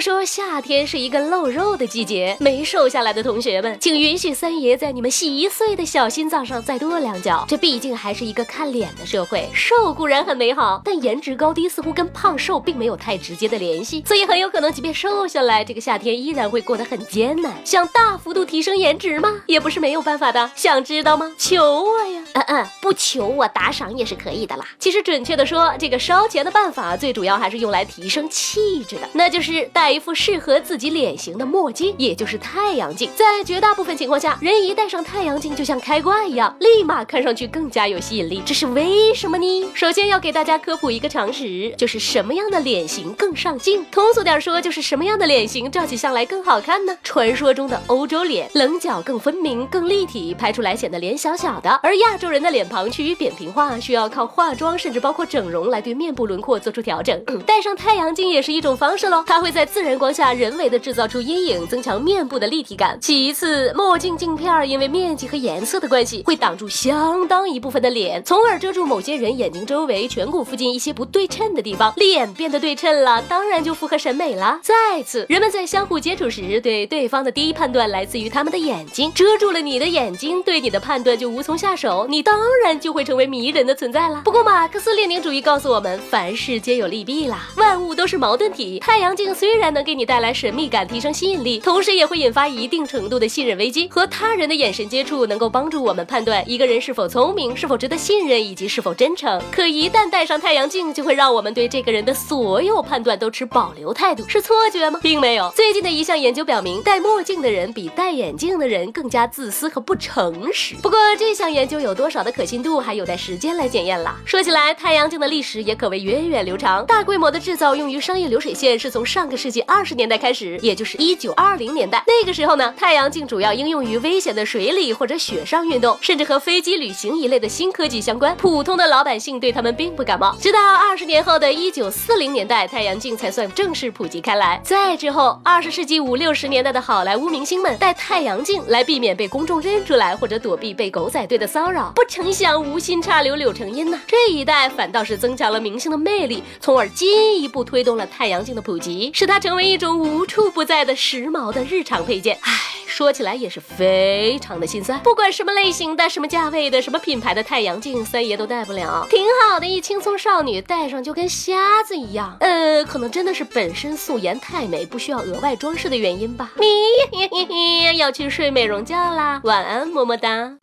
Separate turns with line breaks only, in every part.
说夏天是一个露肉的季节，没瘦下来的同学们，请允许三爷在你们稀碎的小心脏上再跺两脚。这毕竟还是一个看脸的社会，瘦固然很美好，但颜值高低似乎跟胖瘦并没有太直接的联系，所以很有可能即便瘦下来，这个夏天依然会过得很艰难。想大幅度提升颜值吗？也不是没有办法的。想知道吗？求我呀！嗯嗯，不求我打赏也是可以的啦。其实准确的说，这个烧钱的办法最主要还是用来提升气质的，那就是带。一副适合自己脸型的墨镜，也就是太阳镜。在绝大部分情况下，人一戴上太阳镜，就像开挂一样，立马看上去更加有吸引力。这是为什么呢？首先要给大家科普一个常识，就是什么样的脸型更上镜。通俗点说，就是什么样的脸型照起相来更好看呢？传说中的欧洲脸，棱角更分明、更立体，拍出来显得脸小小的；而亚洲人的脸庞趋于扁平化，需要靠化妆，甚至包括整容来对面部轮廓做出调整。戴上太阳镜也是一种方式喽，它会在自自然光下人为的制造出阴影，增强面部的立体感。其次，墨镜镜片因为面积和颜色的关系，会挡住相当一部分的脸，从而遮住某些人眼睛周围、颧骨附近一些不对称的地方。脸变得对称了，当然就符合审美了。再次，人们在相互接触时，对对方的第一判断来自于他们的眼睛，遮住了你的眼睛，对你的判断就无从下手，你当然就会成为迷人的存在了。不过，马克思列宁主义告诉我们，凡事皆有利弊啦，万物都是矛盾体。太阳镜虽然。能给你带来神秘感，提升吸引力，同时也会引发一定程度的信任危机。和他人的眼神接触能够帮助我们判断一个人是否聪明，是否值得信任，以及是否真诚。可一旦戴上太阳镜，就会让我们对这个人的所有判断都持保留态度，是错觉吗？并没有。最近的一项研究表明，戴墨镜的人比戴眼镜的人更加自私和不诚实。不过这项研究有多少的可信度，还有待时间来检验了。说起来，太阳镜的历史也可谓源远流长，大规模的制造用于商业流水线是从上个世。纪二十年代开始，也就是一九二零年代，那个时候呢，太阳镜主要应用于危险的水里或者雪上运动，甚至和飞机旅行一类的新科技相关。普通的老百姓对他们并不感冒。直到二十年后的一九四零年代，太阳镜才算正式普及开来。再之后，二十世纪五六十年代的好莱坞明星们戴太阳镜来避免被公众认出来，或者躲避被狗仔队的骚扰。不成想，无心插柳柳成荫呢。这一代反倒是增强了明星的魅力，从而进一步推动了太阳镜的普及，使它。成为一种无处不在的时髦的日常配件，唉，说起来也是非常的心酸。不管什么类型的、什么价位的、什么品牌的太阳镜，三爷都戴不了。挺好的一青葱少女戴上就跟瞎子一样。呃，可能真的是本身素颜太美，不需要额外装饰的原因吧。你要去睡美容觉啦，晚安，么么哒。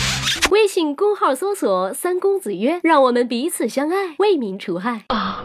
微信公号搜索“三公子约”，让我们彼此相爱，为民除害。啊。